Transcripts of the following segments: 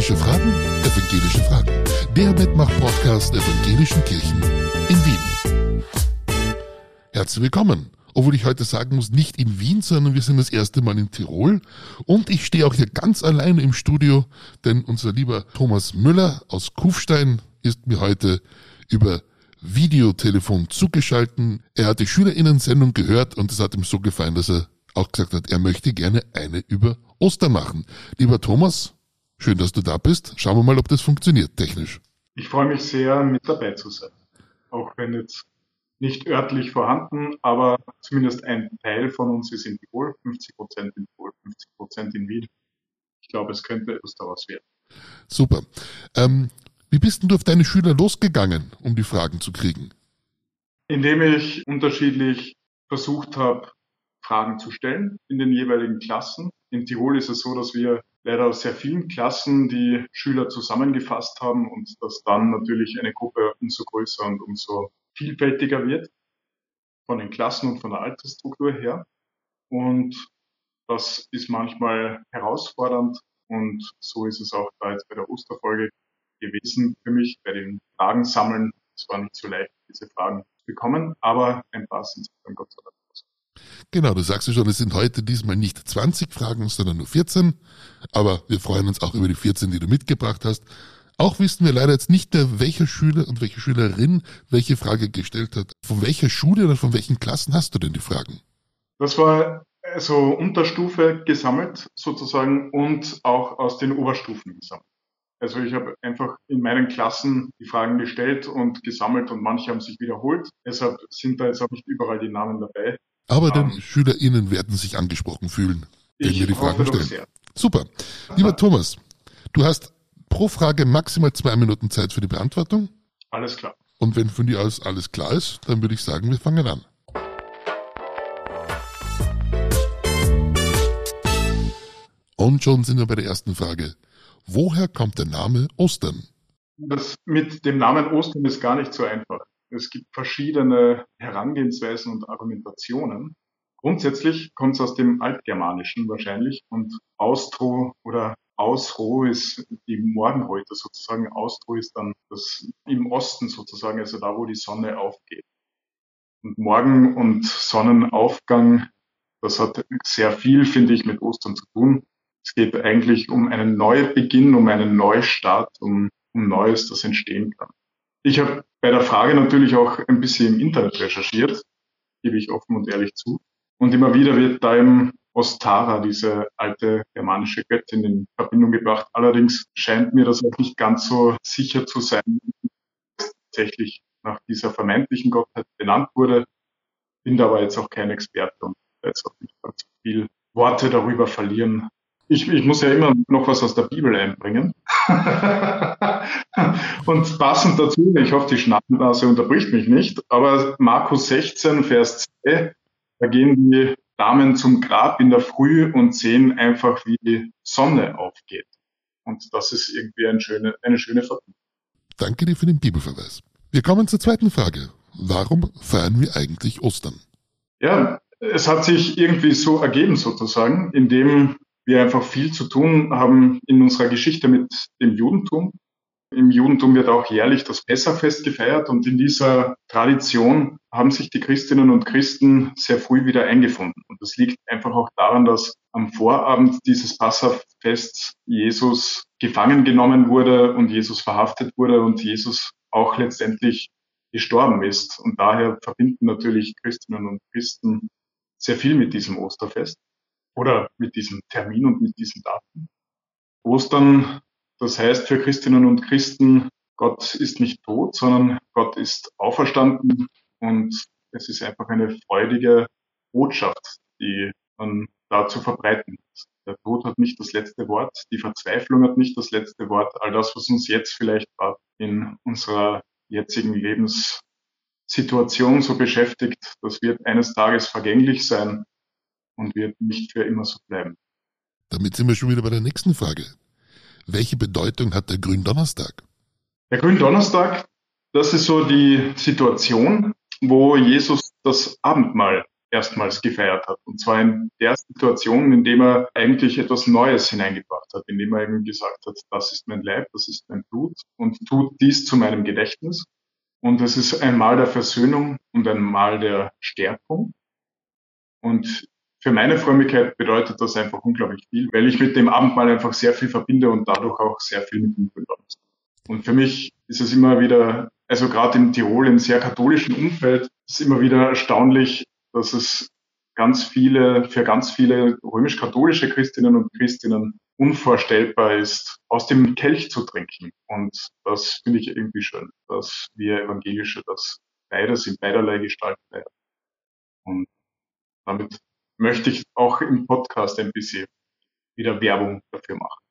Evangelische Fragen? Evangelische Fragen. Der Mitmach-Podcast der Evangelischen Kirchen in Wien. Herzlich willkommen. Obwohl ich heute sagen muss, nicht in Wien, sondern wir sind das erste Mal in Tirol. Und ich stehe auch hier ganz alleine im Studio, denn unser lieber Thomas Müller aus Kufstein ist mir heute über Videotelefon zugeschalten. Er hat die Schülerinnen-Sendung gehört und es hat ihm so gefallen, dass er auch gesagt hat, er möchte gerne eine über Ostern machen. Lieber Thomas, schön, dass du da bist. Schauen wir mal, ob das funktioniert technisch. Ich freue mich sehr, mit dabei zu sein. Auch wenn jetzt nicht örtlich vorhanden, aber zumindest ein Teil von uns ist in Tirol, 50 Prozent in Tirol, 50 Prozent in Wien. Ich glaube, es könnte etwas daraus werden. Super. Ähm, wie bist denn du auf deine Schüler losgegangen, um die Fragen zu kriegen? Indem ich unterschiedlich versucht habe, Fragen zu stellen in den jeweiligen Klassen. In Tirol ist es so, dass wir leider aus sehr vielen Klassen die Schüler zusammengefasst haben und dass dann natürlich eine Gruppe umso größer und umso vielfältiger wird von den Klassen und von der Altersstruktur her. Und das ist manchmal herausfordernd und so ist es auch da jetzt bei der Osterfolge gewesen für mich, bei den Fragen sammeln. Es war nicht so leicht, diese Fragen zu bekommen, aber ein paar sind dann Gott sei Dank Genau, du sagst ja schon, es sind heute diesmal nicht 20 Fragen, sondern nur 14. Aber wir freuen uns auch über die 14, die du mitgebracht hast. Auch wissen wir leider jetzt nicht mehr, welcher Schüler und welche Schülerin welche Frage gestellt hat. Von welcher Schule oder von welchen Klassen hast du denn die Fragen? Das war so Unterstufe gesammelt sozusagen und auch aus den Oberstufen gesammelt. Also ich habe einfach in meinen Klassen die Fragen gestellt und gesammelt und manche haben sich wiederholt. Deshalb sind da jetzt auch nicht überall die Namen dabei. Aber um, den SchülerInnen werden sich angesprochen fühlen, wenn wir die Fragen stellen. Super. Lieber Thomas, du hast pro Frage maximal zwei Minuten Zeit für die Beantwortung. Alles klar. Und wenn von dir aus alles klar ist, dann würde ich sagen, wir fangen an. Und schon sind wir bei der ersten Frage. Woher kommt der Name Ostern? Das mit dem Namen Ostern ist gar nicht so einfach. Es gibt verschiedene Herangehensweisen und Argumentationen. Grundsätzlich kommt es aus dem Altgermanischen wahrscheinlich und Austro oder Ausro ist die Morgenröte sozusagen. Austro ist dann das im Osten sozusagen, also da, wo die Sonne aufgeht. Und Morgen und Sonnenaufgang, das hat sehr viel, finde ich, mit Ostern zu tun. Es geht eigentlich um einen Neubeginn, um einen Neustart, um, um Neues, das entstehen kann. Ich habe bei der Frage natürlich auch ein bisschen im Internet recherchiert, gebe ich offen und ehrlich zu. Und immer wieder wird da im Ostara, diese alte germanische Göttin, in Verbindung gebracht. Allerdings scheint mir das auch nicht ganz so sicher zu sein, dass tatsächlich nach dieser vermeintlichen Gottheit benannt wurde. Bin da aber jetzt auch kein Experte und jetzt auch nicht ganz viel Worte darüber verlieren, ich, ich muss ja immer noch was aus der Bibel einbringen. und passend dazu, ich hoffe, die Schnappnase unterbricht mich nicht, aber Markus 16, Vers 2, da gehen die Damen zum Grab in der Früh und sehen einfach, wie die Sonne aufgeht. Und das ist irgendwie eine schöne, eine schöne Verbindung. Danke dir für den Bibelverweis. Wir kommen zur zweiten Frage. Warum feiern wir eigentlich Ostern? Ja, es hat sich irgendwie so ergeben sozusagen, indem wir einfach viel zu tun haben in unserer Geschichte mit dem Judentum. Im Judentum wird auch jährlich das Pessachfest gefeiert und in dieser Tradition haben sich die Christinnen und Christen sehr früh wieder eingefunden. Und das liegt einfach auch daran, dass am Vorabend dieses Passafests Jesus gefangen genommen wurde und Jesus verhaftet wurde und Jesus auch letztendlich gestorben ist. Und daher verbinden natürlich Christinnen und Christen sehr viel mit diesem Osterfest oder mit diesem Termin und mit diesen Daten. Ostern, das heißt für Christinnen und Christen, Gott ist nicht tot, sondern Gott ist auferstanden und es ist einfach eine freudige Botschaft, die man da zu verbreiten hat. Der Tod hat nicht das letzte Wort, die Verzweiflung hat nicht das letzte Wort. All das, was uns jetzt vielleicht in unserer jetzigen Lebenssituation so beschäftigt, das wird eines Tages vergänglich sein und wird nicht für immer so bleiben. Damit sind wir schon wieder bei der nächsten Frage. Welche Bedeutung hat der Gründonnerstag? Der Gründonnerstag, das ist so die Situation, wo Jesus das Abendmahl erstmals gefeiert hat. Und zwar in der Situation, in dem er eigentlich etwas Neues hineingebracht hat, indem er eben gesagt hat, das ist mein Leib, das ist mein Blut und tut dies zu meinem Gedächtnis. Und es ist ein Mal der Versöhnung und ein Mal der Stärkung. Und für meine Frömmigkeit bedeutet das einfach unglaublich viel, weil ich mit dem Abendmahl einfach sehr viel verbinde und dadurch auch sehr viel mit dem Grünland. Und für mich ist es immer wieder, also gerade in Tirol, im sehr katholischen Umfeld, ist immer wieder erstaunlich, dass es ganz viele, für ganz viele römisch-katholische Christinnen und Christinnen unvorstellbar ist, aus dem Kelch zu trinken. Und das finde ich irgendwie schön, dass wir Evangelische das beides in beiderlei Gestalt feiern. Und damit möchte ich auch im Podcast ein bisschen wieder Werbung dafür machen.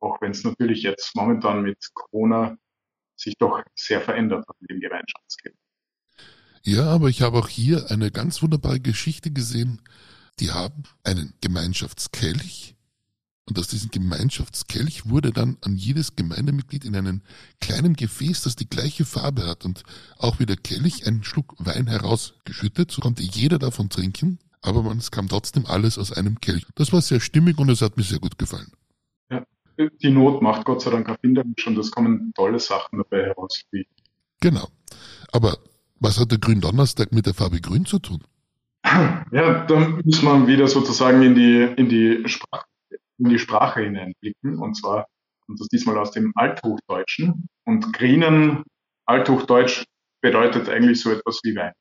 Auch wenn es natürlich jetzt momentan mit Corona sich doch sehr verändert hat mit dem Gemeinschaftsleben. Ja, aber ich habe auch hier eine ganz wunderbare Geschichte gesehen. Die haben einen Gemeinschaftskelch und aus diesem Gemeinschaftskelch wurde dann an jedes Gemeindemitglied in einem kleinen Gefäß, das die gleiche Farbe hat und auch wie der Kelch einen Schluck Wein herausgeschüttet. So konnte jeder davon trinken, aber man, es kam trotzdem alles aus einem Kelch. Das war sehr stimmig und es hat mir sehr gut gefallen. Ja, die Not macht Gott sei Dank erfinderisch und es kommen tolle Sachen dabei heraus. Genau. Aber was hat der Gründonnerstag mit der Farbe Grün zu tun? Ja, da muss man wieder sozusagen in die, in die, Sprach, in die Sprache hineinblicken. Und zwar kommt das diesmal aus dem Althochdeutschen. Und Grinen, Althochdeutsch, bedeutet eigentlich so etwas wie Wein.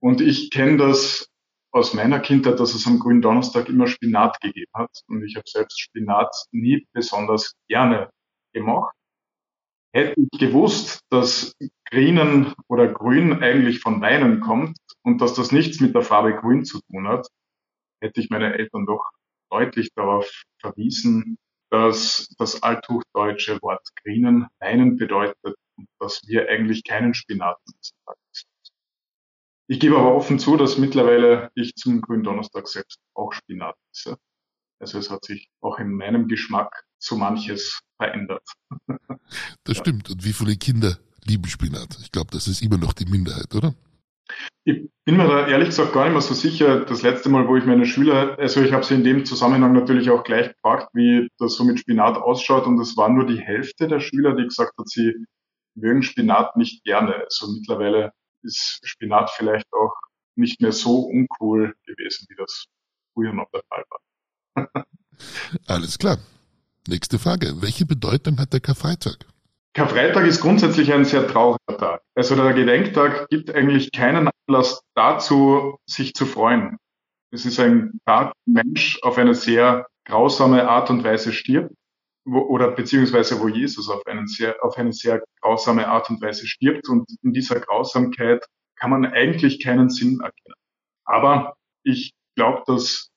Und ich kenne das aus meiner Kindheit, dass es am grünen Donnerstag immer Spinat gegeben hat. Und ich habe selbst Spinat nie besonders gerne gemacht. Hätte ich gewusst, dass Grünen oder Grün eigentlich von Weinen kommt und dass das nichts mit der Farbe Grün zu tun hat, hätte ich meine Eltern doch deutlich darauf verwiesen, dass das althochdeutsche Wort Grünen Weinen bedeutet und dass wir eigentlich keinen Spinat sagen. Ich gebe aber offen zu, dass mittlerweile ich zum Gründonnerstag selbst auch Spinat esse. Also es hat sich auch in meinem Geschmack so manches verändert. Das stimmt. Und wie viele Kinder lieben Spinat? Ich glaube, das ist immer noch die Minderheit, oder? Ich bin mir da ehrlich gesagt gar nicht mehr so sicher. Das letzte Mal, wo ich meine Schüler, also ich habe sie in dem Zusammenhang natürlich auch gleich gefragt, wie das so mit Spinat ausschaut. Und es war nur die Hälfte der Schüler, die gesagt hat, sie mögen Spinat nicht gerne. Also mittlerweile ist Spinat vielleicht auch nicht mehr so uncool gewesen, wie das früher noch der Fall war. Alles klar. Nächste Frage. Welche Bedeutung hat der Karfreitag? Karfreitag ist grundsätzlich ein sehr trauriger Tag. Also der Gedenktag gibt eigentlich keinen Anlass dazu, sich zu freuen. Es ist ein Tag, Mensch auf eine sehr grausame Art und Weise stirbt, wo, oder beziehungsweise wo Jesus auf, einen sehr, auf eine sehr grausame Art und Weise stirbt. Und in dieser Grausamkeit kann man eigentlich keinen Sinn erkennen. Aber ich glaube, dass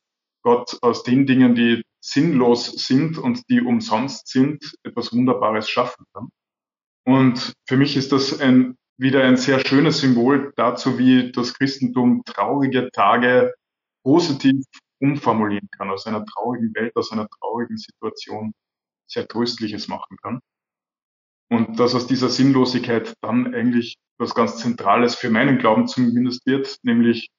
Gott aus den Dingen, die sinnlos sind und die umsonst sind, etwas Wunderbares schaffen kann. Und für mich ist das ein, wieder ein sehr schönes Symbol dazu, wie das Christentum traurige Tage positiv umformulieren kann, aus einer traurigen Welt, aus einer traurigen Situation sehr Tröstliches machen kann. Und dass aus dieser Sinnlosigkeit dann eigentlich was ganz Zentrales für meinen Glauben zumindest wird, nämlich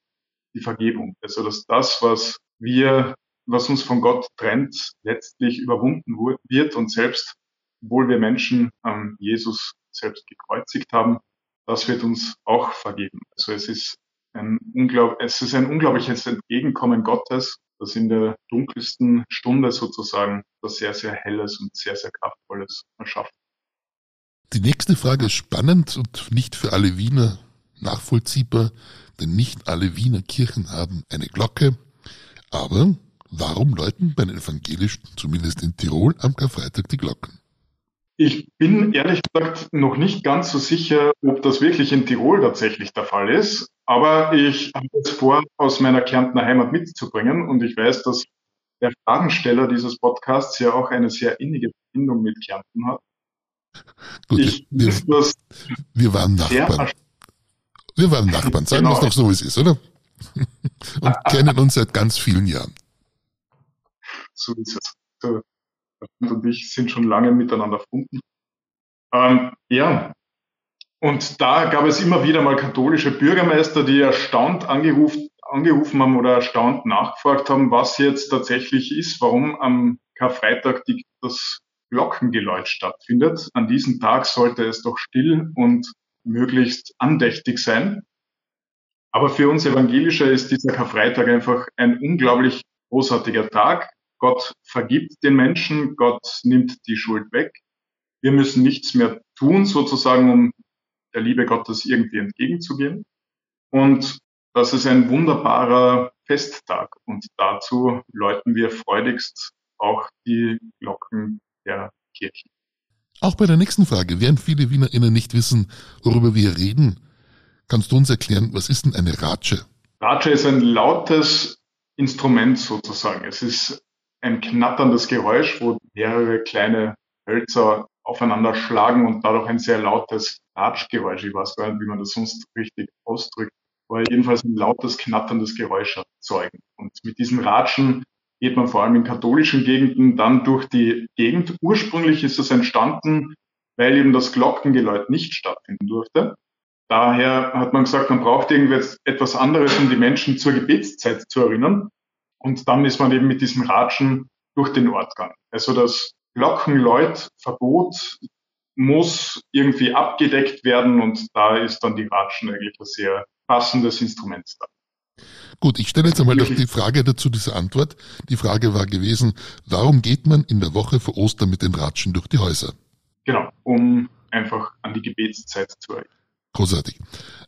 die Vergebung. Also dass das, was wir, was uns von Gott trennt, letztlich überwunden wird und selbst obwohl wir Menschen ähm, Jesus selbst gekreuzigt haben, das wird uns auch vergeben. Also es ist ein, unglaub es ist ein unglaubliches Entgegenkommen Gottes, das in der dunkelsten Stunde sozusagen das sehr, sehr helles und sehr, sehr kraftvolles erschafft. Die nächste Frage ist spannend und nicht für alle Wiener nachvollziehbar, denn nicht alle Wiener Kirchen haben eine Glocke. Aber warum läuten bei den Evangelischen, zumindest in Tirol, am Karfreitag die Glocken? Ich bin ehrlich gesagt noch nicht ganz so sicher, ob das wirklich in Tirol tatsächlich der Fall ist. Aber ich habe es vor, aus meiner Kärntner Heimat mitzubringen. Und ich weiß, dass der Fragensteller dieses Podcasts ja auch eine sehr innige Verbindung mit Kärnten hat. Gut, ich, wir, wir, waren Nachbarn. Wir waren Nachbarn. Sagen genau. wir es doch so, wie es ist, oder? Und kennen uns seit ganz vielen Jahren. So ist es. So und ich sind schon lange miteinander verbunden. Ähm, ja, und da gab es immer wieder mal katholische Bürgermeister, die erstaunt angerufen, angerufen haben oder erstaunt nachgefragt haben, was jetzt tatsächlich ist, warum am Karfreitag die, das Glockengeläut stattfindet. An diesem Tag sollte es doch still und möglichst andächtig sein. Aber für uns Evangelische ist dieser Karfreitag einfach ein unglaublich großartiger Tag. Gott vergibt den Menschen, Gott nimmt die Schuld weg. Wir müssen nichts mehr tun, sozusagen, um der Liebe Gottes irgendwie entgegenzugehen. Und das ist ein wunderbarer Festtag. Und dazu läuten wir freudigst auch die Glocken der Kirche. Auch bei der nächsten Frage, während viele WienerInnen nicht wissen, worüber wir reden, kannst du uns erklären, was ist denn eine Ratsche? Ratsche ist ein lautes Instrument sozusagen. Es ist ein knatterndes Geräusch, wo mehrere kleine Hölzer aufeinander schlagen und dadurch ein sehr lautes Ratschgeräusch. Ich weiß gar nicht, wie man das sonst richtig ausdrückt, aber jedenfalls ein lautes, knatterndes Geräusch erzeugen. Und mit diesen Ratschen geht man vor allem in katholischen Gegenden dann durch die Gegend. Ursprünglich ist es entstanden, weil eben das Glockengeläut nicht stattfinden durfte. Daher hat man gesagt, man braucht irgendwie etwas anderes, um die Menschen zur Gebetszeit zu erinnern. Und dann ist man eben mit diesen Ratschen durch den Ort gegangen. Also das Glockenläutverbot muss irgendwie abgedeckt werden und da ist dann die Ratschen eigentlich ein sehr passendes Instrument da. Gut, ich stelle jetzt einmal noch die Frage dazu, diese Antwort. Die Frage war gewesen, warum geht man in der Woche vor Ostern mit den Ratschen durch die Häuser? Genau, um einfach an die Gebetszeit zu erinnern. Großartig.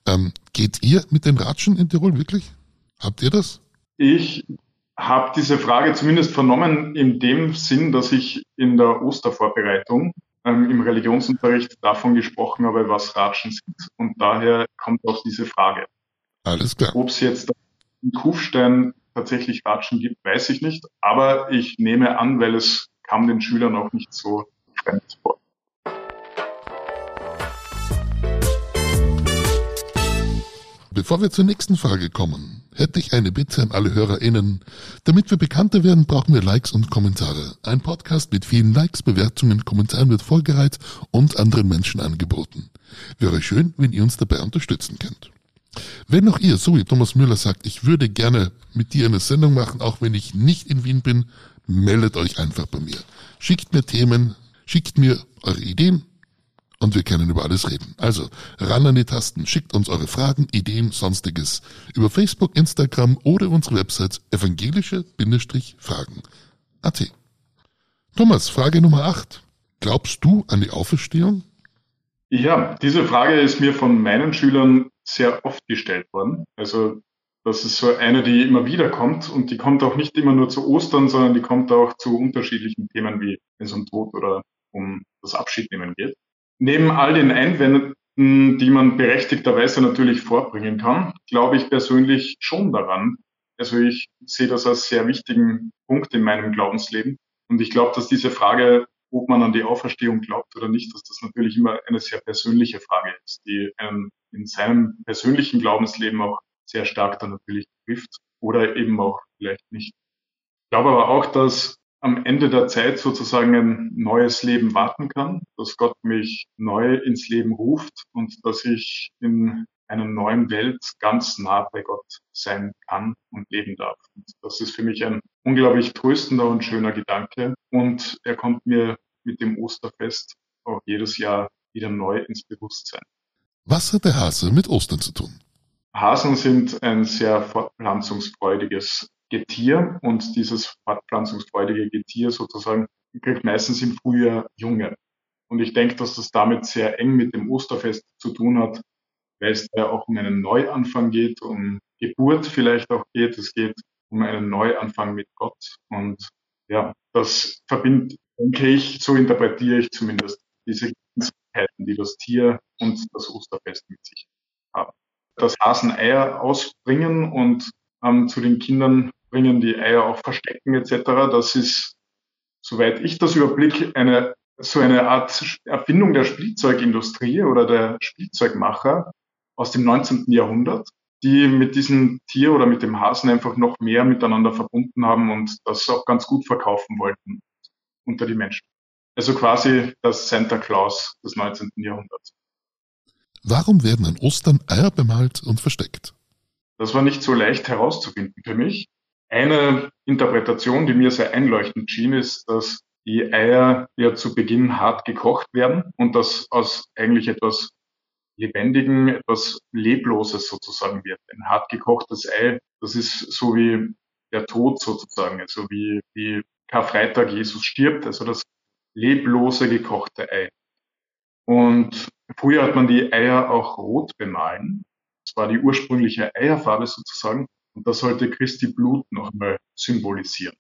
Ähm, geht ihr mit den Ratschen in Tirol wirklich? Habt ihr das? Ich habe diese Frage zumindest vernommen in dem Sinn, dass ich in der Ostervorbereitung ähm, im Religionsunterricht davon gesprochen habe, was Ratschen sind. Und daher kommt auch diese Frage. Alles klar. Ob es jetzt in Kufstein tatsächlich Ratschen gibt, weiß ich nicht. Aber ich nehme an, weil es kam den Schülern auch nicht so fremd vor. Bevor wir zur nächsten Frage kommen, hätte ich eine Bitte an alle HörerInnen. Damit wir bekannter werden, brauchen wir Likes und Kommentare. Ein Podcast mit vielen Likes, Bewertungen, Kommentaren wird vorgereiht und anderen Menschen angeboten. Wäre schön, wenn ihr uns dabei unterstützen könnt. Wenn auch ihr, so wie Thomas Müller sagt, ich würde gerne mit dir eine Sendung machen, auch wenn ich nicht in Wien bin, meldet euch einfach bei mir. Schickt mir Themen, schickt mir eure Ideen, und wir können über alles reden. Also ran an die Tasten, schickt uns eure Fragen, Ideen, sonstiges über Facebook, Instagram oder unsere Website evangelische-fragen.at. Thomas, Frage Nummer 8. Glaubst du an die Auferstehung? Ja, diese Frage ist mir von meinen Schülern sehr oft gestellt worden. Also das ist so eine, die immer wieder kommt und die kommt auch nicht immer nur zu Ostern, sondern die kommt auch zu unterschiedlichen Themen, wie wenn es um Tod oder um das Abschiednehmen geht. Neben all den Einwänden, die man berechtigterweise natürlich vorbringen kann, glaube ich persönlich schon daran. Also ich sehe das als sehr wichtigen Punkt in meinem Glaubensleben. Und ich glaube, dass diese Frage, ob man an die Auferstehung glaubt oder nicht, dass das natürlich immer eine sehr persönliche Frage ist, die einen in seinem persönlichen Glaubensleben auch sehr stark dann natürlich trifft oder eben auch vielleicht nicht. Ich glaube aber auch, dass am Ende der Zeit sozusagen ein neues Leben warten kann, dass Gott mich neu ins Leben ruft und dass ich in einer neuen Welt ganz nah bei Gott sein kann und leben darf. Und das ist für mich ein unglaublich tröstender und schöner Gedanke und er kommt mir mit dem Osterfest auch jedes Jahr wieder neu ins Bewusstsein. Was hat der Hase mit Ostern zu tun? Hasen sind ein sehr fortpflanzungsfreudiges Getier und dieses fortpflanzungsfreudige Getier sozusagen kriegt meistens im Frühjahr Junge. Und ich denke, dass das damit sehr eng mit dem Osterfest zu tun hat, weil es da auch um einen Neuanfang geht, um Geburt vielleicht auch geht. Es geht um einen Neuanfang mit Gott. Und ja, das verbindet, denke ich, so interpretiere ich zumindest diese Gemeinsamkeiten, die das Tier und das Osterfest mit sich haben. Das Hasen Eier ausbringen und ähm, zu den Kindern bringen, die Eier auch verstecken etc. Das ist, soweit ich das überblicke, eine so eine Art Erfindung der Spielzeugindustrie oder der Spielzeugmacher aus dem 19. Jahrhundert, die mit diesem Tier oder mit dem Hasen einfach noch mehr miteinander verbunden haben und das auch ganz gut verkaufen wollten unter die Menschen. Also quasi das Santa Claus des 19. Jahrhunderts. Warum werden an Ostern Eier bemalt und versteckt? Das war nicht so leicht herauszufinden für mich. Eine Interpretation, die mir sehr einleuchtend schien, ist, dass die Eier ja zu Beginn hart gekocht werden und das aus eigentlich etwas Lebendigen, etwas Lebloses sozusagen wird. Ein hart gekochtes Ei, das ist so wie der Tod sozusagen, also wie, wie Karfreitag Jesus stirbt, also das leblose gekochte Ei. Und früher hat man die Eier auch rot bemalen. Das war die ursprüngliche Eierfarbe sozusagen. Und das sollte Christi Blut nochmal symbolisieren.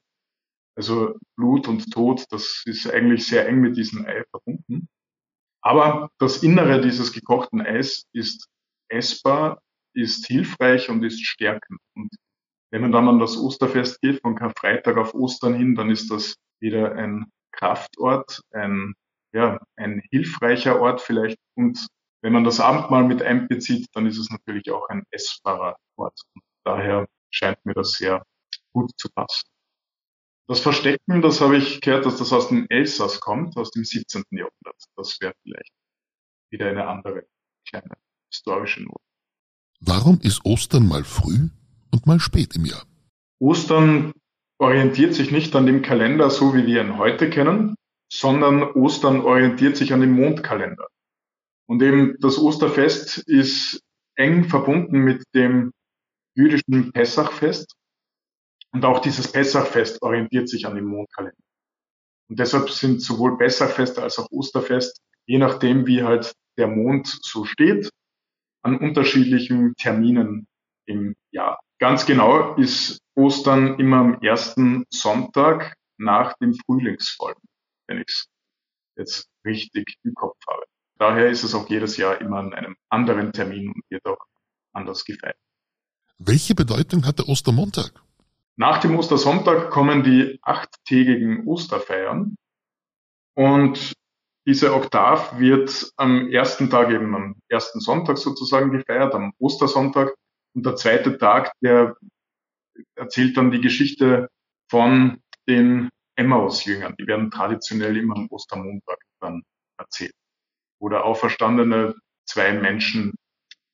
Also Blut und Tod, das ist eigentlich sehr eng mit diesem Ei verbunden. Aber das Innere dieses gekochten Eis ist essbar, ist hilfreich und ist stärkend. Und wenn man dann an das Osterfest geht, von Karfreitag auf Ostern hin, dann ist das wieder ein Kraftort, ein, ja, ein hilfreicher Ort vielleicht. Und wenn man das Abendmahl mit einbezieht, dann ist es natürlich auch ein essbarer Ort. Daher scheint mir das sehr gut zu passen. Das Verstecken, das habe ich gehört, dass das aus dem Elsass kommt, aus dem 17. Jahrhundert. Das wäre vielleicht wieder eine andere kleine historische Not. Warum ist Ostern mal früh und mal spät im Jahr? Ostern orientiert sich nicht an dem Kalender, so wie wir ihn heute kennen, sondern Ostern orientiert sich an dem Mondkalender. Und eben das Osterfest ist eng verbunden mit dem jüdischen Pessachfest. Und auch dieses Pessachfest orientiert sich an dem Mondkalender. Und deshalb sind sowohl Pessachfest als auch Osterfest, je nachdem wie halt der Mond so steht, an unterschiedlichen Terminen im Jahr. Ganz genau ist Ostern immer am ersten Sonntag nach dem Frühlingsfallen, wenn ich es jetzt richtig im Kopf habe. Daher ist es auch jedes Jahr immer an einem anderen Termin und wird auch anders gefeiert. Welche Bedeutung hat der Ostermontag? Nach dem Ostersonntag kommen die achttägigen Osterfeiern und diese Oktav wird am ersten Tag eben am ersten Sonntag sozusagen gefeiert, am Ostersonntag. Und der zweite Tag, der erzählt dann die Geschichte von den Emmaus-Jüngern. Die werden traditionell immer am Ostermontag dann erzählt. Wo der Auferstandene zwei Menschen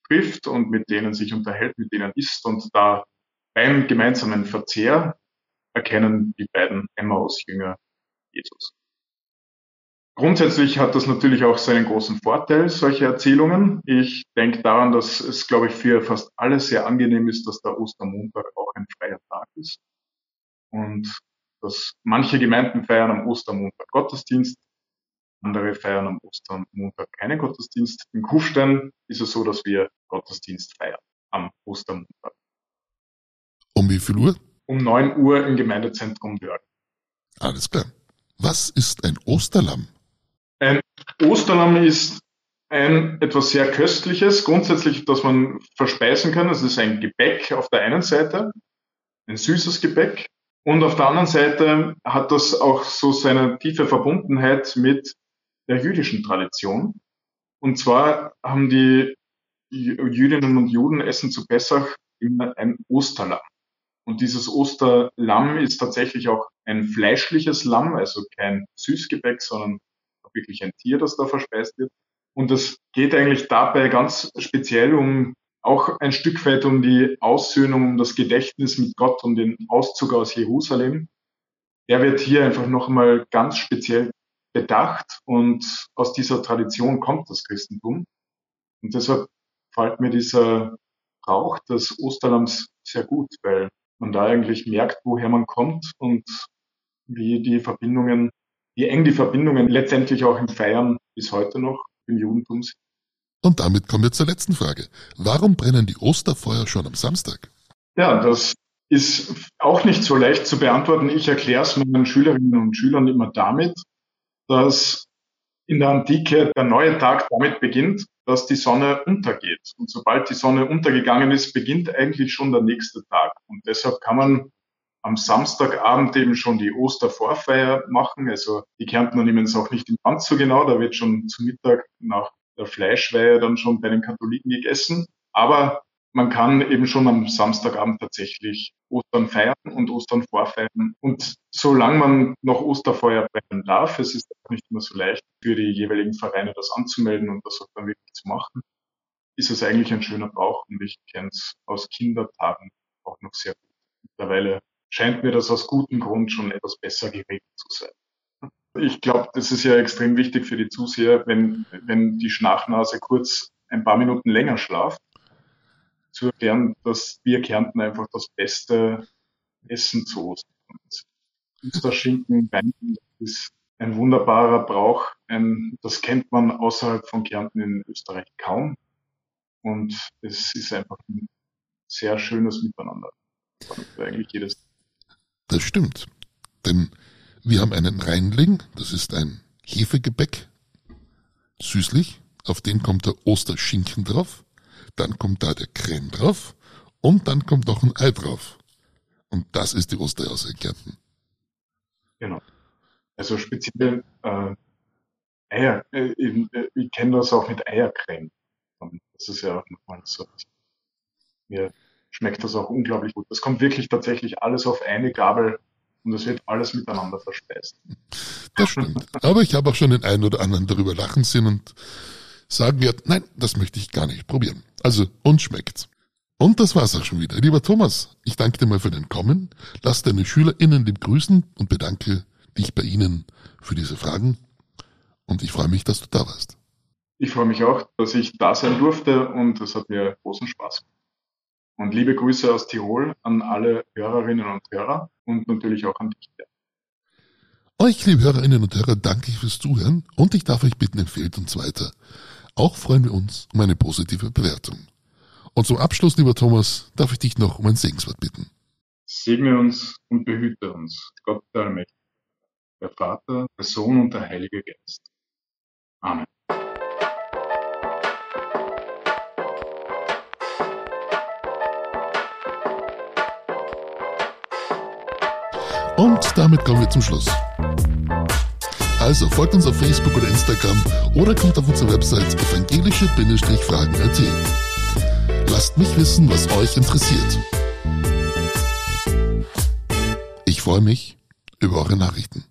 trifft und mit denen sich unterhält, mit denen isst und da beim gemeinsamen Verzehr erkennen die beiden Emmaus-Jünger Jesus. Grundsätzlich hat das natürlich auch seinen großen Vorteil, solche Erzählungen. Ich denke daran, dass es, glaube ich, für fast alle sehr angenehm ist, dass der Ostermontag auch ein freier Tag ist. Und dass manche Gemeinden feiern am Ostermontag Gottesdienst, andere feiern am Ostermontag keinen Gottesdienst. In Kufstein ist es so, dass wir Gottesdienst feiern am Ostermontag. Um wie viel Uhr? Um neun Uhr im Gemeindezentrum Dörr. Alles klar. Was ist ein Osterlamm? Ein Osterlamm ist ein etwas sehr Köstliches, grundsätzlich, das man verspeisen kann. Es ist ein Gebäck auf der einen Seite, ein süßes Gebäck. Und auf der anderen Seite hat das auch so seine tiefe Verbundenheit mit der jüdischen Tradition. Und zwar haben die Jüdinnen und Juden essen zu Pessach immer ein Osterlamm. Und dieses Osterlamm ist tatsächlich auch ein fleischliches Lamm, also kein Süßgebäck, sondern wirklich ein Tier, das da verspeist wird. Und es geht eigentlich dabei ganz speziell um auch ein Stück weit um die Aussöhnung, um das Gedächtnis mit Gott, um den Auszug aus Jerusalem. Der wird hier einfach nochmal ganz speziell bedacht und aus dieser Tradition kommt das Christentum. Und deshalb fällt mir dieser Brauch des Osterlamms sehr gut, weil man da eigentlich merkt, woher man kommt und wie die Verbindungen wie eng die Verbindungen letztendlich auch im Feiern bis heute noch im Judentum sind. Und damit kommen wir zur letzten Frage. Warum brennen die Osterfeuer schon am Samstag? Ja, das ist auch nicht so leicht zu beantworten. Ich erkläre es meinen Schülerinnen und Schülern immer damit, dass in der Antike der neue Tag damit beginnt, dass die Sonne untergeht. Und sobald die Sonne untergegangen ist, beginnt eigentlich schon der nächste Tag. Und deshalb kann man am Samstagabend eben schon die Ostervorfeier machen. Also die Kärntner nehmen es auch nicht im ganz so genau. Da wird schon zu Mittag nach der Fleischweihe dann schon bei den Katholiken gegessen. Aber man kann eben schon am Samstagabend tatsächlich Ostern feiern und Ostern vorfeiern. Und solange man noch Osterfeuer brennen darf, es ist auch nicht immer so leicht für die jeweiligen Vereine das anzumelden und das auch dann wirklich zu machen, ist es eigentlich ein schöner Brauch und ich kenne es aus Kindertagen auch noch sehr gut. Mittlerweile scheint mir das aus gutem Grund schon etwas besser geregelt zu sein. Ich glaube, das ist ja extrem wichtig für die Zuseher, wenn, wenn die Schnachnase kurz ein paar Minuten länger schlaft, zu erklären, dass wir Kärnten einfach das beste Essen zu Ostern haben. Schinken, Wein ist ein wunderbarer Brauch. Ein, das kennt man außerhalb von Kärnten in Österreich kaum. Und es ist einfach ein sehr schönes Miteinander. Eigentlich jedes. Das stimmt. Denn wir haben einen Reinling, das ist ein Hefegebäck, süßlich, auf den kommt der Osterschinken drauf, dann kommt da der Creme drauf und dann kommt noch ein Ei drauf. Und das ist die Osterjause in Kärnten. Genau. Also speziell äh, Eier, äh, äh, ich kenne das auch mit Eiercreme. Das ist ja auch nochmal so. Mir schmeckt das auch unglaublich gut. Das kommt wirklich tatsächlich alles auf eine Gabel und es wird alles miteinander verspeist. Das stimmt. Aber ich habe auch schon den einen oder anderen darüber lachen sehen und sagen wird, nein, das möchte ich gar nicht probieren. Also, uns schmeckt's. Und das war's auch schon wieder. Lieber Thomas, ich danke dir mal für dein Kommen. Lass deine SchülerInnen lieb grüßen und bedanke dich bei ihnen für diese Fragen. Und ich freue mich, dass du da warst. Ich freue mich auch, dass ich da sein durfte und es hat mir großen Spaß gemacht. Und liebe Grüße aus Tirol an alle Hörerinnen und Hörer und natürlich auch an dich. Euch, liebe Hörerinnen und Hörer, danke ich fürs Zuhören und ich darf euch bitten, empfehlt uns weiter. Auch freuen wir uns um eine positive Bewertung. Und zum Abschluss, lieber Thomas, darf ich dich noch um ein Segenswort bitten. Segne uns und behüte uns, Gott der Allmächtige, der Vater, der Sohn und der Heilige Geist. Amen. Und damit kommen wir zum Schluss. Also folgt uns auf Facebook oder Instagram oder kommt auf unsere Website evangelische-fragen.at. Lasst mich wissen, was euch interessiert. Ich freue mich über eure Nachrichten.